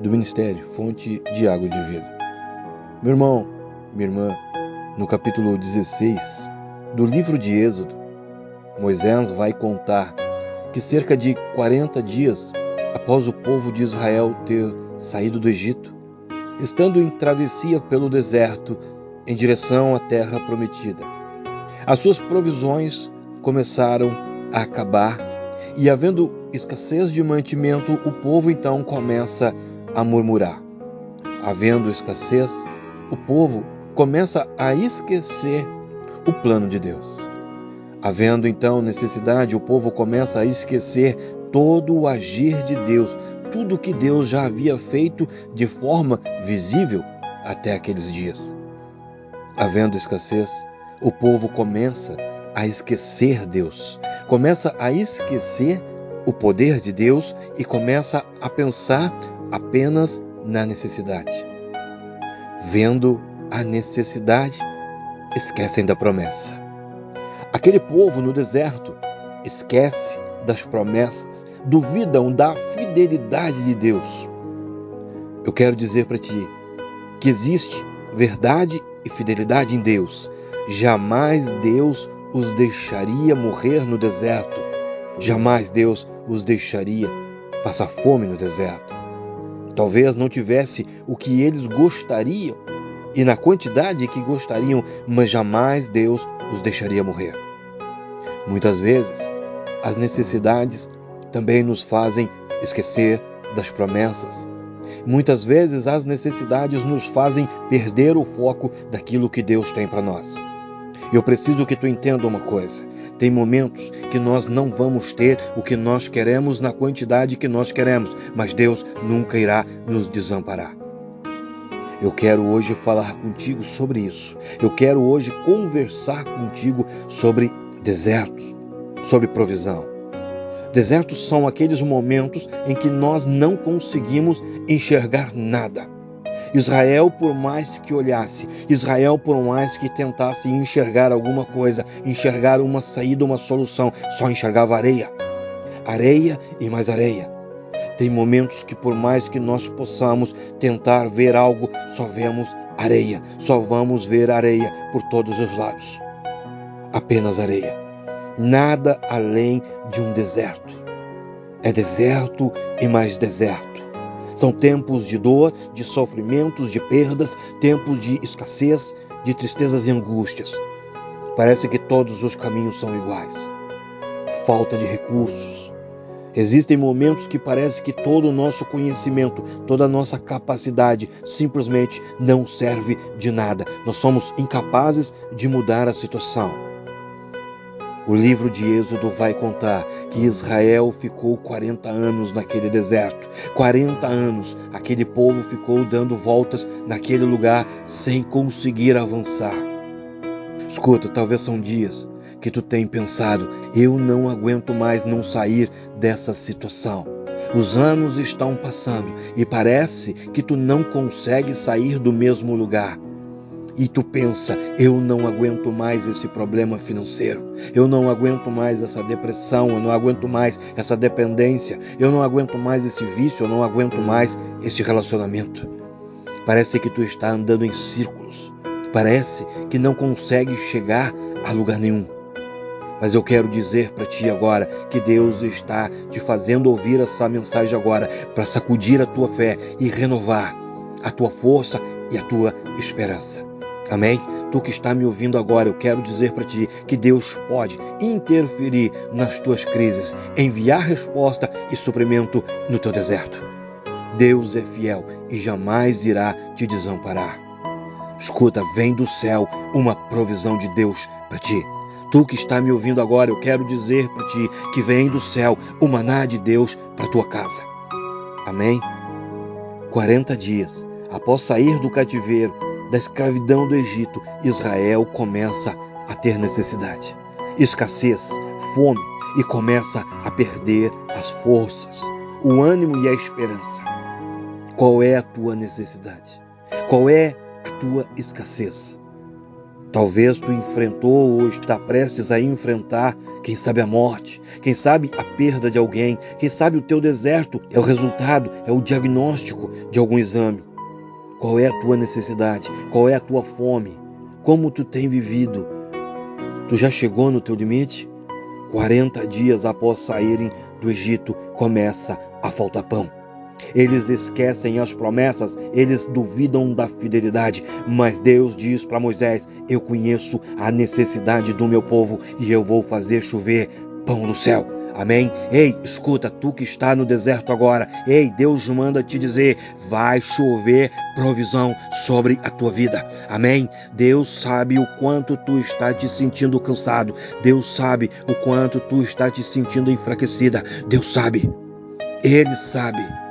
do Ministério Fonte de Água de Vida. Meu irmão, minha irmã, no capítulo 16 do livro de Êxodo, Moisés vai contar que cerca de 40 dias após o povo de Israel ter saído do Egito, estando em travessia pelo deserto em direção à terra prometida, as suas provisões começaram a acabar e, havendo escassez de mantimento, o povo então começa a murmurar. Havendo escassez, o povo começa a esquecer o plano de Deus. Havendo então necessidade, o povo começa a esquecer todo o agir de Deus, tudo que Deus já havia feito de forma visível até aqueles dias. Havendo escassez, o povo começa a esquecer Deus, começa a esquecer o poder de Deus e começa a pensar apenas na necessidade. Vendo a necessidade, esquecem da promessa. Aquele povo no deserto esquece das promessas, duvidam da fidelidade de Deus. Eu quero dizer para ti que existe verdade e fidelidade em Deus. Jamais Deus os deixaria morrer no deserto. Jamais Deus os deixaria passar fome no deserto. Talvez não tivesse o que eles gostariam e na quantidade que gostariam, mas jamais Deus os deixaria morrer. Muitas vezes, as necessidades também nos fazem esquecer das promessas. Muitas vezes, as necessidades nos fazem perder o foco daquilo que Deus tem para nós. Eu preciso que tu entenda uma coisa. Tem momentos que nós não vamos ter o que nós queremos na quantidade que nós queremos, mas Deus nunca irá nos desamparar. Eu quero hoje falar contigo sobre isso. Eu quero hoje conversar contigo sobre desertos, sobre provisão. Desertos são aqueles momentos em que nós não conseguimos enxergar nada. Israel, por mais que olhasse, Israel, por mais que tentasse enxergar alguma coisa, enxergar uma saída, uma solução, só enxergava areia. Areia e mais areia. Tem momentos que, por mais que nós possamos tentar ver algo, só vemos areia, só vamos ver areia por todos os lados. Apenas areia. Nada além de um deserto. É deserto e mais deserto. São tempos de dor, de sofrimentos, de perdas, tempos de escassez, de tristezas e angústias. Parece que todos os caminhos são iguais. Falta de recursos. Existem momentos que parece que todo o nosso conhecimento, toda a nossa capacidade simplesmente não serve de nada. Nós somos incapazes de mudar a situação. O livro de Êxodo vai contar que Israel ficou 40 anos naquele deserto. 40 anos aquele povo ficou dando voltas naquele lugar sem conseguir avançar. Escuta, talvez são dias que tu tem pensado, eu não aguento mais não sair dessa situação. Os anos estão passando e parece que tu não consegue sair do mesmo lugar e tu pensa, eu não aguento mais esse problema financeiro, eu não aguento mais essa depressão, eu não aguento mais essa dependência, eu não aguento mais esse vício, eu não aguento mais este relacionamento. Parece que tu está andando em círculos, parece que não consegue chegar a lugar nenhum. Mas eu quero dizer para ti agora que Deus está te fazendo ouvir essa mensagem agora para sacudir a tua fé e renovar a tua força e a tua esperança. Amém? Tu que está me ouvindo agora, eu quero dizer para ti que Deus pode interferir nas tuas crises, enviar resposta e suprimento no teu deserto. Deus é fiel e jamais irá te desamparar. Escuta, vem do céu uma provisão de Deus para ti. Tu que está me ouvindo agora, eu quero dizer para ti que vem do céu o maná de Deus para tua casa. Amém? 40 dias após sair do cativeiro, da escravidão do Egito, Israel começa a ter necessidade, escassez, fome e começa a perder as forças, o ânimo e a esperança. Qual é a tua necessidade? Qual é a tua escassez? Talvez tu enfrentou ou está prestes a enfrentar, quem sabe a morte, quem sabe a perda de alguém, quem sabe o teu deserto é o resultado, é o diagnóstico de algum exame. Qual é a tua necessidade? Qual é a tua fome? Como tu tem vivido? Tu já chegou no teu limite? 40 dias após saírem do Egito, começa a faltar pão. Eles esquecem as promessas, eles duvidam da fidelidade, mas Deus diz para Moisés: Eu conheço a necessidade do meu povo e eu vou fazer chover pão do céu. Amém? Ei, escuta, tu que está no deserto agora. Ei, Deus manda te dizer: vai chover provisão sobre a tua vida. Amém? Deus sabe o quanto tu está te sentindo cansado. Deus sabe o quanto tu está te sentindo enfraquecida. Deus sabe. Ele sabe.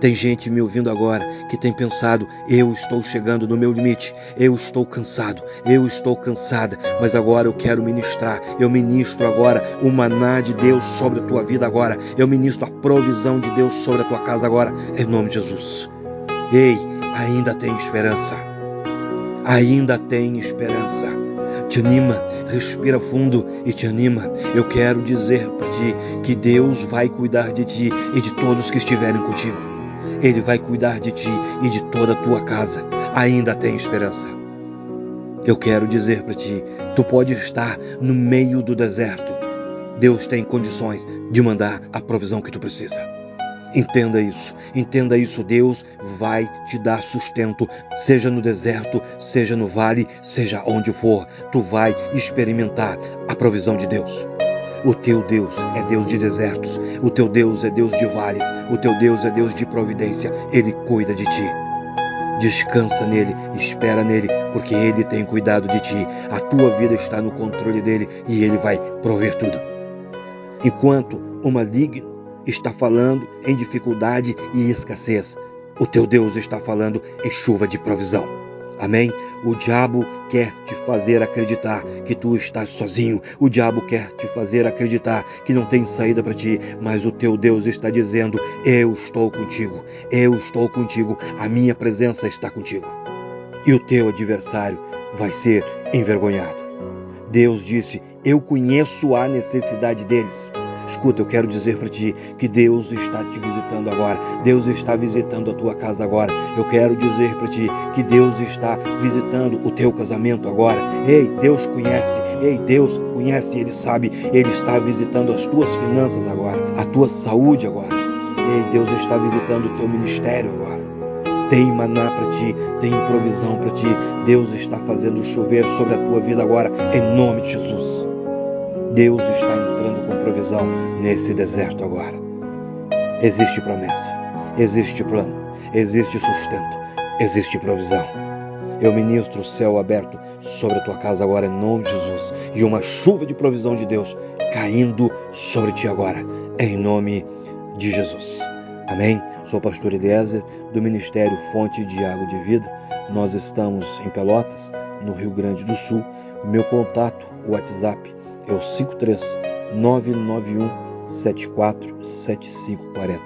Tem gente me ouvindo agora que tem pensado: eu estou chegando no meu limite, eu estou cansado, eu estou cansada, mas agora eu quero ministrar. Eu ministro agora o maná de Deus sobre a tua vida agora. Eu ministro a provisão de Deus sobre a tua casa agora, em nome de Jesus. Ei, ainda tem esperança. Ainda tem esperança. Te anima, respira fundo e te anima. Eu quero dizer para ti que Deus vai cuidar de ti e de todos que estiverem contigo. Ele vai cuidar de ti e de toda a tua casa. Ainda tem esperança. Eu quero dizer para ti: tu pode estar no meio do deserto. Deus tem condições de mandar a provisão que tu precisa. Entenda isso, entenda isso. Deus vai te dar sustento, seja no deserto, seja no vale, seja onde for. Tu vai experimentar a provisão de Deus. O teu Deus é Deus de desertos, o teu Deus é Deus de vales, o teu Deus é Deus de providência. Ele cuida de ti. Descansa nele, espera nele, porque ele tem cuidado de ti. A tua vida está no controle dele e ele vai prover tudo. Enquanto o maligno está falando em dificuldade e escassez, o teu Deus está falando em chuva de provisão. Amém? O diabo quer te fazer acreditar que tu estás sozinho. O diabo quer te fazer acreditar que não tem saída para ti, mas o teu Deus está dizendo: Eu estou contigo. Eu estou contigo. A minha presença está contigo. E o teu adversário vai ser envergonhado. Deus disse: Eu conheço a necessidade deles. Escuta, eu quero dizer para ti que Deus está te visitando agora. Deus está visitando a tua casa agora. Eu quero dizer para ti que Deus está visitando o teu casamento agora. Ei, Deus conhece. Ei, Deus conhece, Ele sabe. Ele está visitando as tuas finanças agora, a tua saúde agora. Ei, Deus está visitando o teu ministério agora. Tem maná para ti, tem provisão para ti. Deus está fazendo chover sobre a tua vida agora, em nome de Jesus. Deus está entrando com provisão nesse deserto agora. Existe promessa, existe plano, existe sustento, existe provisão. Eu ministro o céu aberto sobre a tua casa agora em nome de Jesus e uma chuva de provisão de Deus caindo sobre ti agora em nome de Jesus. Amém? Sou o pastor Eliezer do Ministério Fonte de Água de Vida. Nós estamos em Pelotas, no Rio Grande do Sul. Meu contato, o WhatsApp é o 53 991 747540.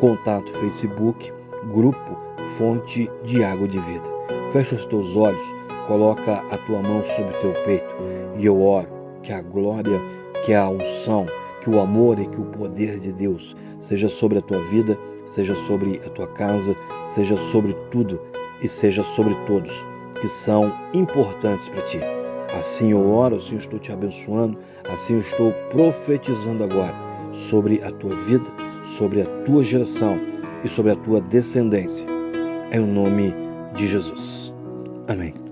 Contato Facebook, Grupo Fonte de Água de Vida. Fecha os teus olhos, coloca a tua mão sobre o teu peito e eu oro que a glória, que a unção, que o amor e que o poder de Deus seja sobre a tua vida, seja sobre a tua casa, seja sobre tudo e seja sobre todos que são importantes para ti. Assim eu oro, assim eu estou te abençoando, assim eu estou profetizando agora sobre a tua vida, sobre a tua geração e sobre a tua descendência. Em nome de Jesus. Amém.